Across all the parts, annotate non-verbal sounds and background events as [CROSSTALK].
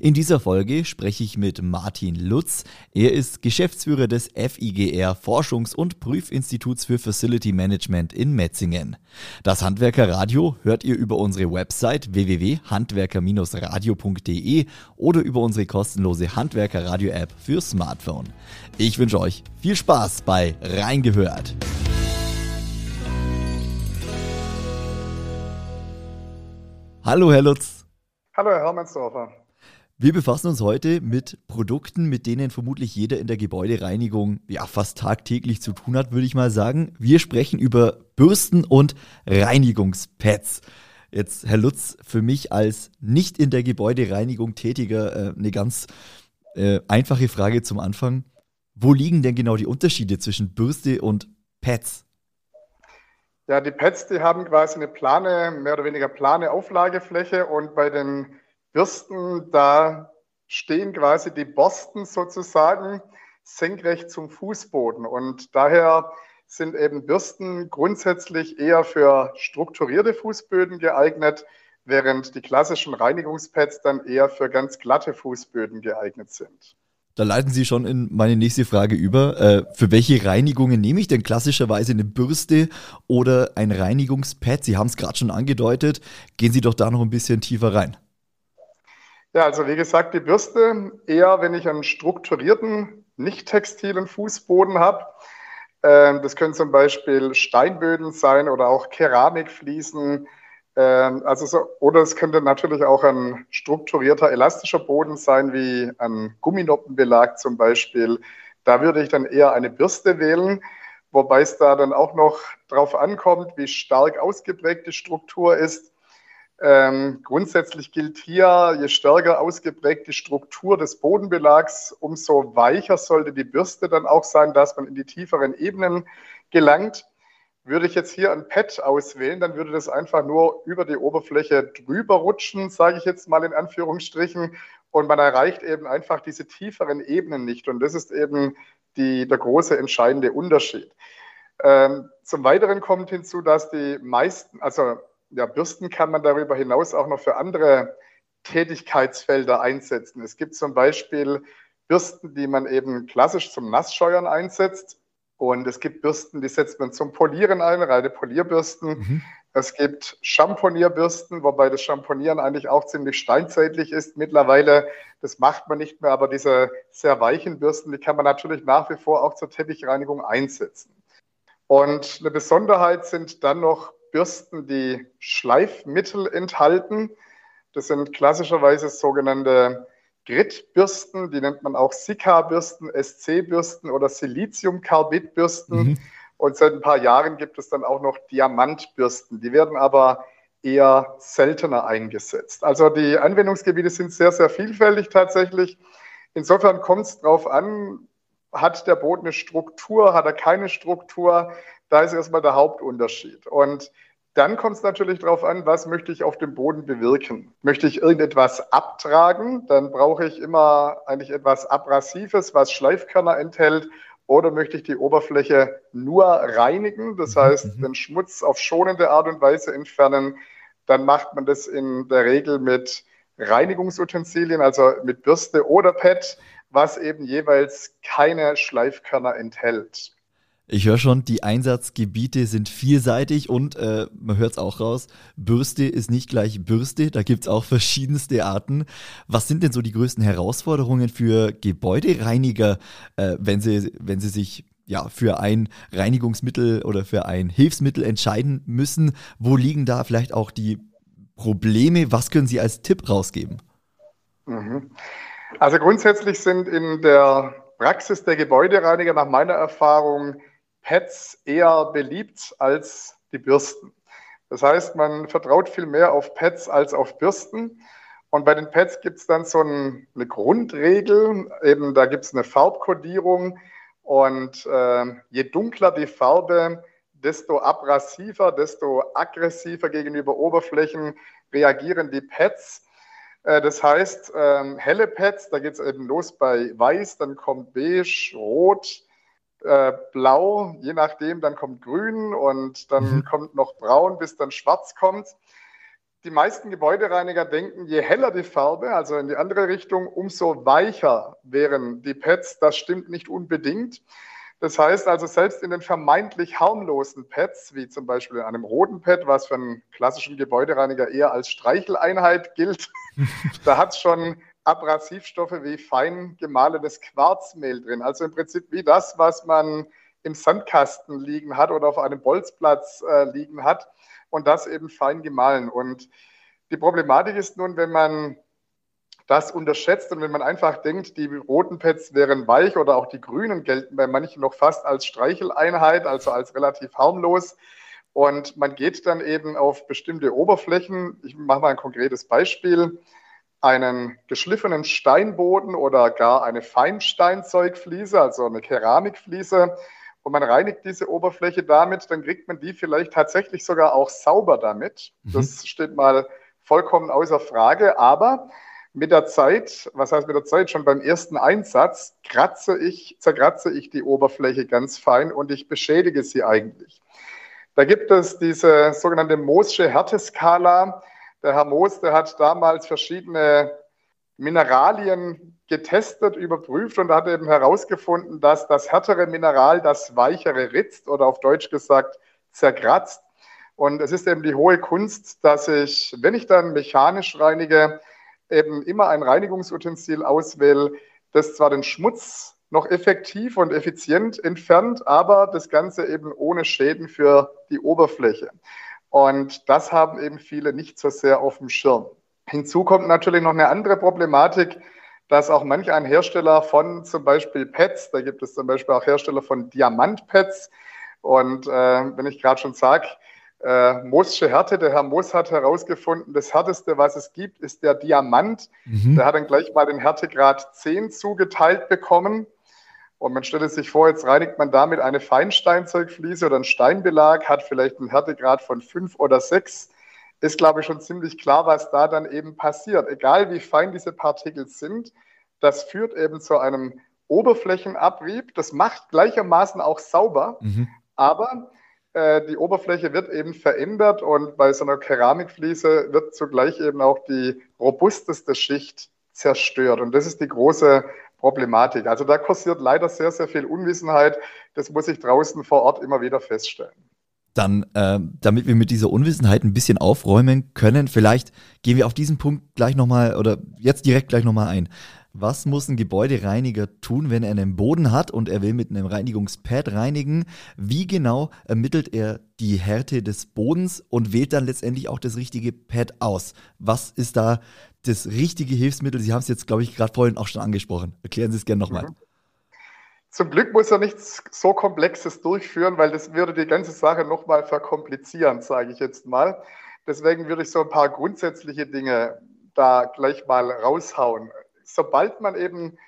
In dieser Folge spreche ich mit Martin Lutz. Er ist Geschäftsführer des FIGR Forschungs- und Prüfinstituts für Facility Management in Metzingen. Das Handwerkerradio hört ihr über unsere Website www.handwerker-radio.de oder über unsere kostenlose Handwerkerradio-App für Smartphone. Ich wünsche euch viel Spaß bei Reingehört. Hallo, Herr Lutz. Hallo, Herr Hermannsdorfer. Wir befassen uns heute mit Produkten, mit denen vermutlich jeder in der Gebäudereinigung ja fast tagtäglich zu tun hat, würde ich mal sagen. Wir sprechen über Bürsten und Reinigungspads. Jetzt, Herr Lutz, für mich als nicht in der Gebäudereinigung tätiger äh, eine ganz äh, einfache Frage zum Anfang. Wo liegen denn genau die Unterschiede zwischen Bürste und Pads? Ja, die Pads, die haben quasi eine plane, mehr oder weniger plane Auflagefläche und bei den Bürsten, da stehen quasi die Borsten sozusagen senkrecht zum Fußboden. Und daher sind eben Bürsten grundsätzlich eher für strukturierte Fußböden geeignet, während die klassischen Reinigungspads dann eher für ganz glatte Fußböden geeignet sind. Da leiten Sie schon in meine nächste Frage über. Äh, für welche Reinigungen nehme ich denn klassischerweise eine Bürste oder ein Reinigungspad? Sie haben es gerade schon angedeutet. Gehen Sie doch da noch ein bisschen tiefer rein. Ja, also wie gesagt, die Bürste eher, wenn ich einen strukturierten, nicht textilen Fußboden habe. Ähm, das können zum Beispiel Steinböden sein oder auch Keramikfliesen. Ähm, also so, oder es könnte natürlich auch ein strukturierter, elastischer Boden sein, wie ein Gumminoppenbelag zum Beispiel. Da würde ich dann eher eine Bürste wählen, wobei es da dann auch noch darauf ankommt, wie stark ausgeprägt die Struktur ist. Ähm, grundsätzlich gilt hier, je stärker ausgeprägt die Struktur des Bodenbelags, umso weicher sollte die Bürste dann auch sein, dass man in die tieferen Ebenen gelangt. Würde ich jetzt hier ein Pad auswählen, dann würde das einfach nur über die Oberfläche drüber rutschen, sage ich jetzt mal in Anführungsstrichen. Und man erreicht eben einfach diese tieferen Ebenen nicht. Und das ist eben die, der große entscheidende Unterschied. Ähm, zum Weiteren kommt hinzu, dass die meisten, also ja, Bürsten kann man darüber hinaus auch noch für andere Tätigkeitsfelder einsetzen. Es gibt zum Beispiel Bürsten, die man eben klassisch zum Nassscheuern einsetzt. Und es gibt Bürsten, die setzt man zum Polieren ein, reine Polierbürsten. Mhm. Es gibt Champonierbürsten, wobei das Champonieren eigentlich auch ziemlich steinzeitlich ist. Mittlerweile, das macht man nicht mehr, aber diese sehr weichen Bürsten, die kann man natürlich nach wie vor auch zur Teppichreinigung einsetzen. Und eine Besonderheit sind dann noch Bürsten, die Schleifmittel enthalten. Das sind klassischerweise sogenannte Grit-Bürsten, die nennt man auch Sika-Bürsten, SC-Bürsten oder Siliziumkarbid-Bürsten. Mhm. Und seit ein paar Jahren gibt es dann auch noch Diamantbürsten. Die werden aber eher seltener eingesetzt. Also die Anwendungsgebiete sind sehr, sehr vielfältig tatsächlich. Insofern kommt es darauf an, hat der Boden eine Struktur, hat er keine Struktur? Da ist erstmal der Hauptunterschied. Und dann kommt es natürlich darauf an, was möchte ich auf dem Boden bewirken. Möchte ich irgendetwas abtragen, dann brauche ich immer eigentlich etwas Abrasives, was Schleifkörner enthält. Oder möchte ich die Oberfläche nur reinigen, das mhm, heißt mhm. den Schmutz auf schonende Art und Weise entfernen, dann macht man das in der Regel mit Reinigungsutensilien, also mit Bürste oder Pad, was eben jeweils keine Schleifkörner enthält. Ich höre schon, die Einsatzgebiete sind vielseitig und äh, man hört es auch raus, Bürste ist nicht gleich Bürste, da gibt es auch verschiedenste Arten. Was sind denn so die größten Herausforderungen für Gebäudereiniger, äh, wenn, sie, wenn sie sich ja, für ein Reinigungsmittel oder für ein Hilfsmittel entscheiden müssen? Wo liegen da vielleicht auch die Probleme? Was können Sie als Tipp rausgeben? Mhm. Also grundsätzlich sind in der Praxis der Gebäudereiniger nach meiner Erfahrung Pads eher beliebt als die Bürsten. Das heißt, man vertraut viel mehr auf Pads als auf Bürsten. Und bei den Pads gibt es dann so ein, eine Grundregel, eben da gibt es eine Farbkodierung Und äh, je dunkler die Farbe, desto abrasiver, desto aggressiver gegenüber Oberflächen reagieren die Pads. Äh, das heißt, ähm, helle Pads, da geht es eben los bei weiß, dann kommt beige, rot, äh, blau, je nachdem, dann kommt grün und dann mhm. kommt noch braun, bis dann schwarz kommt. Die meisten Gebäudereiniger denken, je heller die Farbe, also in die andere Richtung, umso weicher wären die Pads. Das stimmt nicht unbedingt. Das heißt also, selbst in den vermeintlich harmlosen Pads, wie zum Beispiel in einem roten Pad, was für einen klassischen Gebäudereiniger eher als Streicheleinheit gilt, [LAUGHS] da hat es schon Abrasivstoffe wie fein gemahlenes Quarzmehl drin. Also im Prinzip wie das, was man im Sandkasten liegen hat oder auf einem Bolzplatz äh, liegen hat und das eben fein gemahlen. Und die Problematik ist nun, wenn man das unterschätzt und wenn man einfach denkt, die roten Pads wären weich oder auch die grünen gelten bei manchen noch fast als Streicheleinheit, also als relativ harmlos. Und man geht dann eben auf bestimmte Oberflächen. Ich mache mal ein konkretes Beispiel. Einen geschliffenen Steinboden oder gar eine Feinsteinzeugfliese, also eine Keramikfliese, und man reinigt diese Oberfläche damit, dann kriegt man die vielleicht tatsächlich sogar auch sauber damit. Mhm. Das steht mal vollkommen außer Frage. Aber mit der Zeit, was heißt mit der Zeit, schon beim ersten Einsatz kratze ich, zerkratze ich die Oberfläche ganz fein und ich beschädige sie eigentlich. Da gibt es diese sogenannte Moosche Härteskala. Der Herr Moos, der hat damals verschiedene Mineralien getestet, überprüft und hat eben herausgefunden, dass das härtere Mineral das weichere ritzt oder auf Deutsch gesagt zerkratzt. Und es ist eben die hohe Kunst, dass ich, wenn ich dann mechanisch reinige, eben immer ein Reinigungsutensil auswähle, das zwar den Schmutz noch effektiv und effizient entfernt, aber das Ganze eben ohne Schäden für die Oberfläche. Und das haben eben viele nicht so sehr auf dem Schirm. Hinzu kommt natürlich noch eine andere Problematik, dass auch manch ein Hersteller von zum Beispiel Pads, da gibt es zum Beispiel auch Hersteller von Diamantpads. Und äh, wenn ich gerade schon sage, äh, Moosche Härte. Der Herr Moos hat herausgefunden, das härteste, was es gibt, ist der Diamant. Mhm. Der hat dann gleich mal den Härtegrad 10 zugeteilt bekommen. Und man stellt sich vor, jetzt reinigt man damit eine Feinsteinzeugfliese oder einen Steinbelag, hat vielleicht einen Härtegrad von 5 oder 6. Ist, glaube ich, schon ziemlich klar, was da dann eben passiert. Egal wie fein diese Partikel sind, das führt eben zu einem Oberflächenabrieb. Das macht gleichermaßen auch sauber, mhm. aber äh, die Oberfläche wird eben verändert und bei so einer Keramikfliese wird zugleich eben auch die robusteste Schicht zerstört. Und das ist die große Problematik. Also da kursiert leider sehr, sehr viel Unwissenheit. Das muss ich draußen vor Ort immer wieder feststellen. Dann, äh, damit wir mit dieser Unwissenheit ein bisschen aufräumen können, vielleicht gehen wir auf diesen Punkt gleich nochmal oder jetzt direkt gleich nochmal ein. Was muss ein Gebäudereiniger tun, wenn er einen Boden hat und er will mit einem Reinigungspad reinigen? Wie genau ermittelt er die Härte des Bodens und wählt dann letztendlich auch das richtige Pad aus? Was ist da das richtige Hilfsmittel? Sie haben es jetzt, glaube ich, gerade vorhin auch schon angesprochen. Erklären Sie es gerne nochmal. Mhm. Zum Glück muss er nichts so Komplexes durchführen, weil das würde die ganze Sache nochmal verkomplizieren, sage ich jetzt mal. Deswegen würde ich so ein paar grundsätzliche Dinge da gleich mal raushauen sobald man eben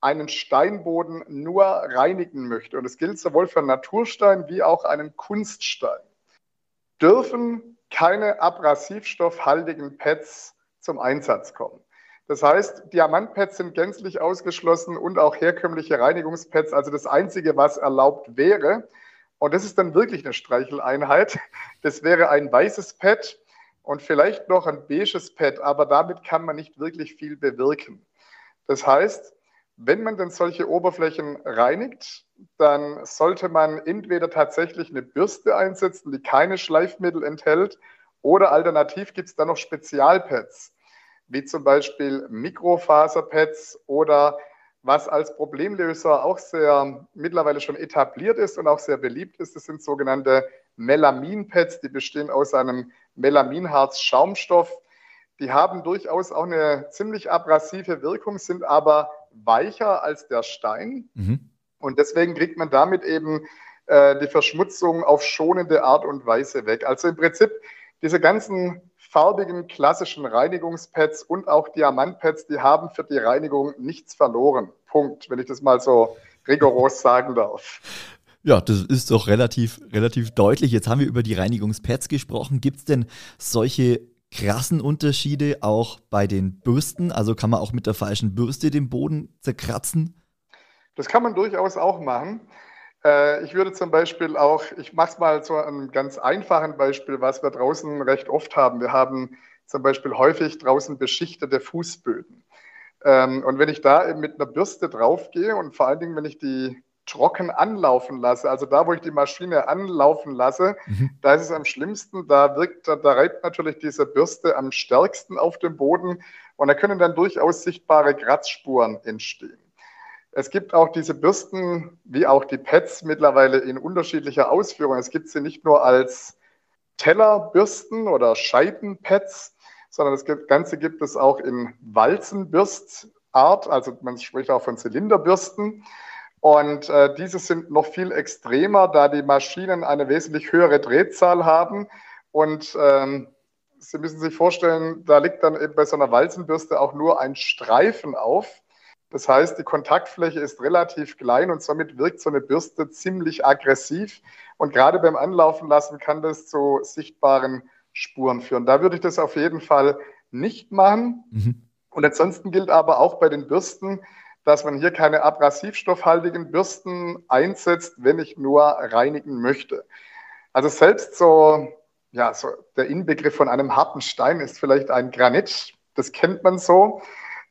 einen Steinboden nur reinigen möchte, und es gilt sowohl für Naturstein wie auch einen Kunststein, dürfen keine abrasivstoffhaltigen Pads zum Einsatz kommen. Das heißt, Diamantpads sind gänzlich ausgeschlossen und auch herkömmliche Reinigungspads. Also das Einzige, was erlaubt wäre, und das ist dann wirklich eine Streicheleinheit, das wäre ein weißes Pad und vielleicht noch ein beiges Pad, aber damit kann man nicht wirklich viel bewirken. Das heißt, wenn man denn solche Oberflächen reinigt, dann sollte man entweder tatsächlich eine Bürste einsetzen, die keine Schleifmittel enthält, oder alternativ gibt es dann noch Spezialpads, wie zum Beispiel Mikrofaserpads oder was als Problemlöser auch sehr mittlerweile schon etabliert ist und auch sehr beliebt ist, das sind sogenannte Melaminpads, die bestehen aus einem Melaminharz-Schaumstoff die haben durchaus auch eine ziemlich abrasive Wirkung, sind aber weicher als der Stein. Mhm. Und deswegen kriegt man damit eben äh, die Verschmutzung auf schonende Art und Weise weg. Also im Prinzip diese ganzen farbigen klassischen Reinigungspads und auch Diamantpads, die haben für die Reinigung nichts verloren. Punkt, wenn ich das mal so rigoros sagen darf. Ja, das ist doch relativ, relativ deutlich. Jetzt haben wir über die Reinigungspads gesprochen. Gibt es denn solche krassen Unterschiede auch bei den Bürsten? Also kann man auch mit der falschen Bürste den Boden zerkratzen? Das kann man durchaus auch machen. Äh, ich würde zum Beispiel auch, ich mache es mal zu einem ganz einfachen Beispiel, was wir draußen recht oft haben. Wir haben zum Beispiel häufig draußen beschichtete Fußböden. Ähm, und wenn ich da eben mit einer Bürste draufgehe und vor allen Dingen, wenn ich die trocken anlaufen lasse, also da, wo ich die Maschine anlaufen lasse, mhm. da ist es am schlimmsten, da wirkt, da, da reibt natürlich diese Bürste am stärksten auf dem Boden und da können dann durchaus sichtbare Kratzspuren entstehen. Es gibt auch diese Bürsten, wie auch die Pads mittlerweile in unterschiedlicher Ausführung. Es gibt sie nicht nur als Tellerbürsten oder Scheibenpads, sondern das Ganze gibt es auch in Walzenbürstart, also man spricht auch von Zylinderbürsten. Und äh, diese sind noch viel extremer, da die Maschinen eine wesentlich höhere Drehzahl haben. Und ähm, Sie müssen sich vorstellen, da liegt dann eben bei so einer Walzenbürste auch nur ein Streifen auf. Das heißt, die Kontaktfläche ist relativ klein und somit wirkt so eine Bürste ziemlich aggressiv. Und gerade beim Anlaufen lassen kann das zu sichtbaren Spuren führen. Da würde ich das auf jeden Fall nicht machen. Mhm. Und ansonsten gilt aber auch bei den Bürsten, dass man hier keine abrasivstoffhaltigen Bürsten einsetzt, wenn ich nur reinigen möchte. Also selbst so, ja, so der Inbegriff von einem harten Stein ist vielleicht ein Granit. Das kennt man so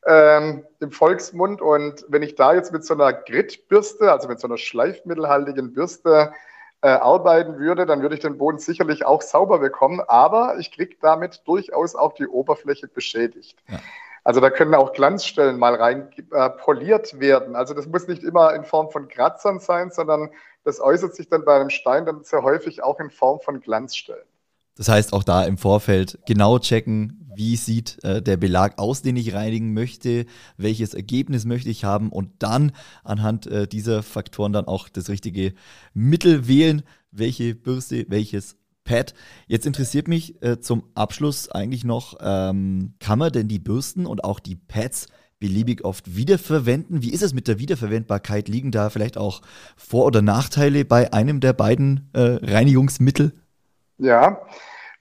ähm, im Volksmund. Und wenn ich da jetzt mit so einer Gritbürste, also mit so einer schleifmittelhaltigen Bürste äh, arbeiten würde, dann würde ich den Boden sicherlich auch sauber bekommen. Aber ich kriege damit durchaus auch die Oberfläche beschädigt. Ja. Also da können auch Glanzstellen mal rein äh, poliert werden. Also das muss nicht immer in Form von Kratzern sein, sondern das äußert sich dann bei einem Stein dann sehr häufig auch in Form von Glanzstellen. Das heißt, auch da im Vorfeld genau checken, wie sieht äh, der Belag aus, den ich reinigen möchte, welches Ergebnis möchte ich haben und dann anhand äh, dieser Faktoren dann auch das richtige Mittel wählen, welche Bürste, welches Pad. Jetzt interessiert mich äh, zum Abschluss eigentlich noch, ähm, kann man denn die Bürsten und auch die Pads beliebig oft wiederverwenden? Wie ist es mit der Wiederverwendbarkeit? Liegen da vielleicht auch Vor- oder Nachteile bei einem der beiden äh, Reinigungsmittel? Ja,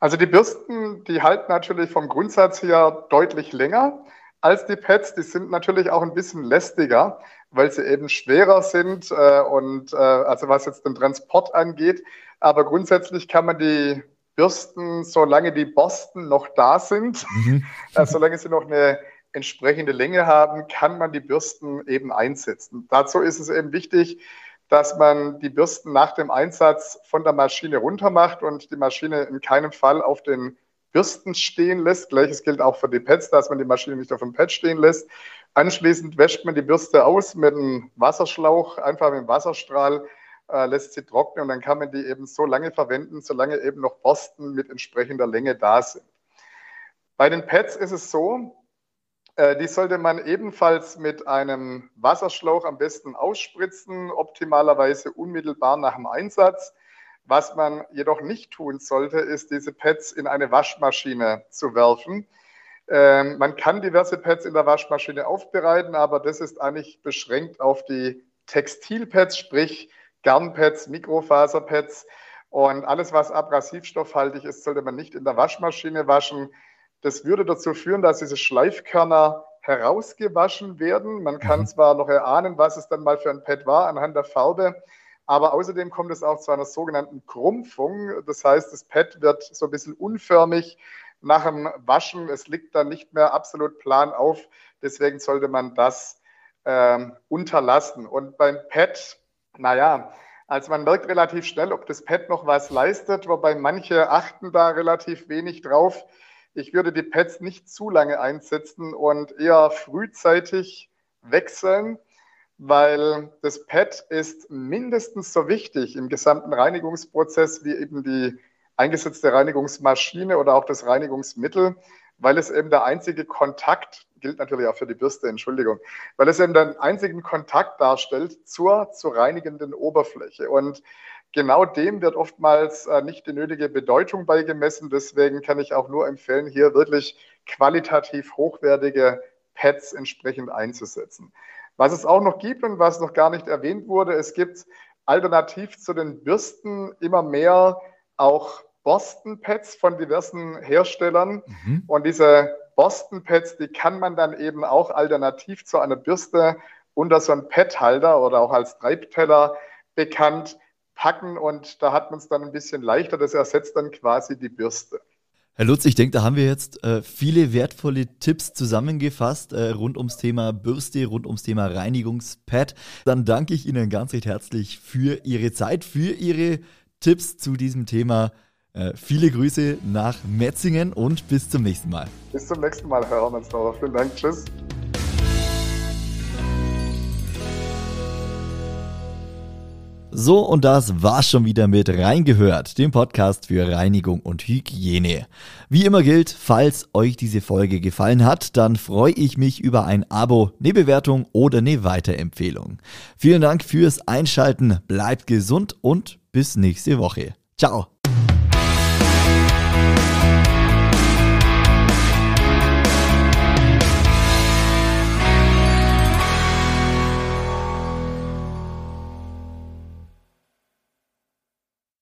also die Bürsten, die halten natürlich vom Grundsatz her deutlich länger als die Pads. Die sind natürlich auch ein bisschen lästiger, weil sie eben schwerer sind äh, und äh, also was jetzt den Transport angeht. Aber grundsätzlich kann man die Bürsten, solange die Borsten noch da sind, mhm. [LAUGHS] äh, solange sie noch eine entsprechende Länge haben, kann man die Bürsten eben einsetzen. Dazu ist es eben wichtig, dass man die Bürsten nach dem Einsatz von der Maschine runter macht und die Maschine in keinem Fall auf den Bürsten stehen lässt. Gleiches gilt auch für die Pads, dass man die Maschine nicht auf dem Pad stehen lässt. Anschließend wäscht man die Bürste aus mit einem Wasserschlauch, einfach mit dem Wasserstrahl äh, lässt sie trocknen und dann kann man die eben so lange verwenden, solange eben noch Borsten mit entsprechender Länge da sind. Bei den Pads ist es so, äh, die sollte man ebenfalls mit einem Wasserschlauch am besten ausspritzen, optimalerweise unmittelbar nach dem Einsatz. Was man jedoch nicht tun sollte, ist, diese Pads in eine Waschmaschine zu werfen. Ähm, man kann diverse Pads in der Waschmaschine aufbereiten, aber das ist eigentlich beschränkt auf die Textilpads, sprich Garnpads, Mikrofaserpads und alles, was abrasivstoffhaltig ist, sollte man nicht in der Waschmaschine waschen. Das würde dazu führen, dass diese Schleifkörner herausgewaschen werden. Man kann mhm. zwar noch erahnen, was es dann mal für ein Pad war anhand der Farbe, aber außerdem kommt es auch zu einer sogenannten Krumpfung. Das heißt, das Pad wird so ein bisschen unförmig nach dem Waschen. Es liegt dann nicht mehr absolut plan auf. Deswegen sollte man das ähm, unterlassen. Und beim Pad naja, also man merkt relativ schnell, ob das Pad noch was leistet, wobei manche achten da relativ wenig drauf. Ich würde die Pads nicht zu lange einsetzen und eher frühzeitig wechseln, weil das Pad ist mindestens so wichtig im gesamten Reinigungsprozess wie eben die eingesetzte Reinigungsmaschine oder auch das Reinigungsmittel, weil es eben der einzige Kontakt gilt natürlich auch für die Bürste, Entschuldigung, weil es eben den einzigen Kontakt darstellt zur zu reinigenden Oberfläche. Und genau dem wird oftmals äh, nicht die nötige Bedeutung beigemessen. Deswegen kann ich auch nur empfehlen, hier wirklich qualitativ hochwertige Pads entsprechend einzusetzen. Was es auch noch gibt und was noch gar nicht erwähnt wurde, es gibt alternativ zu den Bürsten immer mehr auch Boston Pads von diversen Herstellern. Mhm. Und diese Boston Pads, die kann man dann eben auch alternativ zu einer Bürste unter so einen Pad-Halter oder auch als Treibteller bekannt packen und da hat man es dann ein bisschen leichter. Das ersetzt dann quasi die Bürste. Herr Lutz, ich denke, da haben wir jetzt äh, viele wertvolle Tipps zusammengefasst äh, rund ums Thema Bürste, rund ums Thema Reinigungspad. Dann danke ich Ihnen ganz recht herzlich für Ihre Zeit, für Ihre Tipps zu diesem Thema. Äh, viele Grüße nach Metzingen und bis zum nächsten Mal. Bis zum nächsten Mal, Herr Hermannsdorfer. Vielen Dank. Tschüss. So, und das war's schon wieder mit Reingehört, dem Podcast für Reinigung und Hygiene. Wie immer gilt, falls euch diese Folge gefallen hat, dann freue ich mich über ein Abo, eine Bewertung oder eine Weiterempfehlung. Vielen Dank fürs Einschalten, bleibt gesund und bis nächste Woche. Ciao!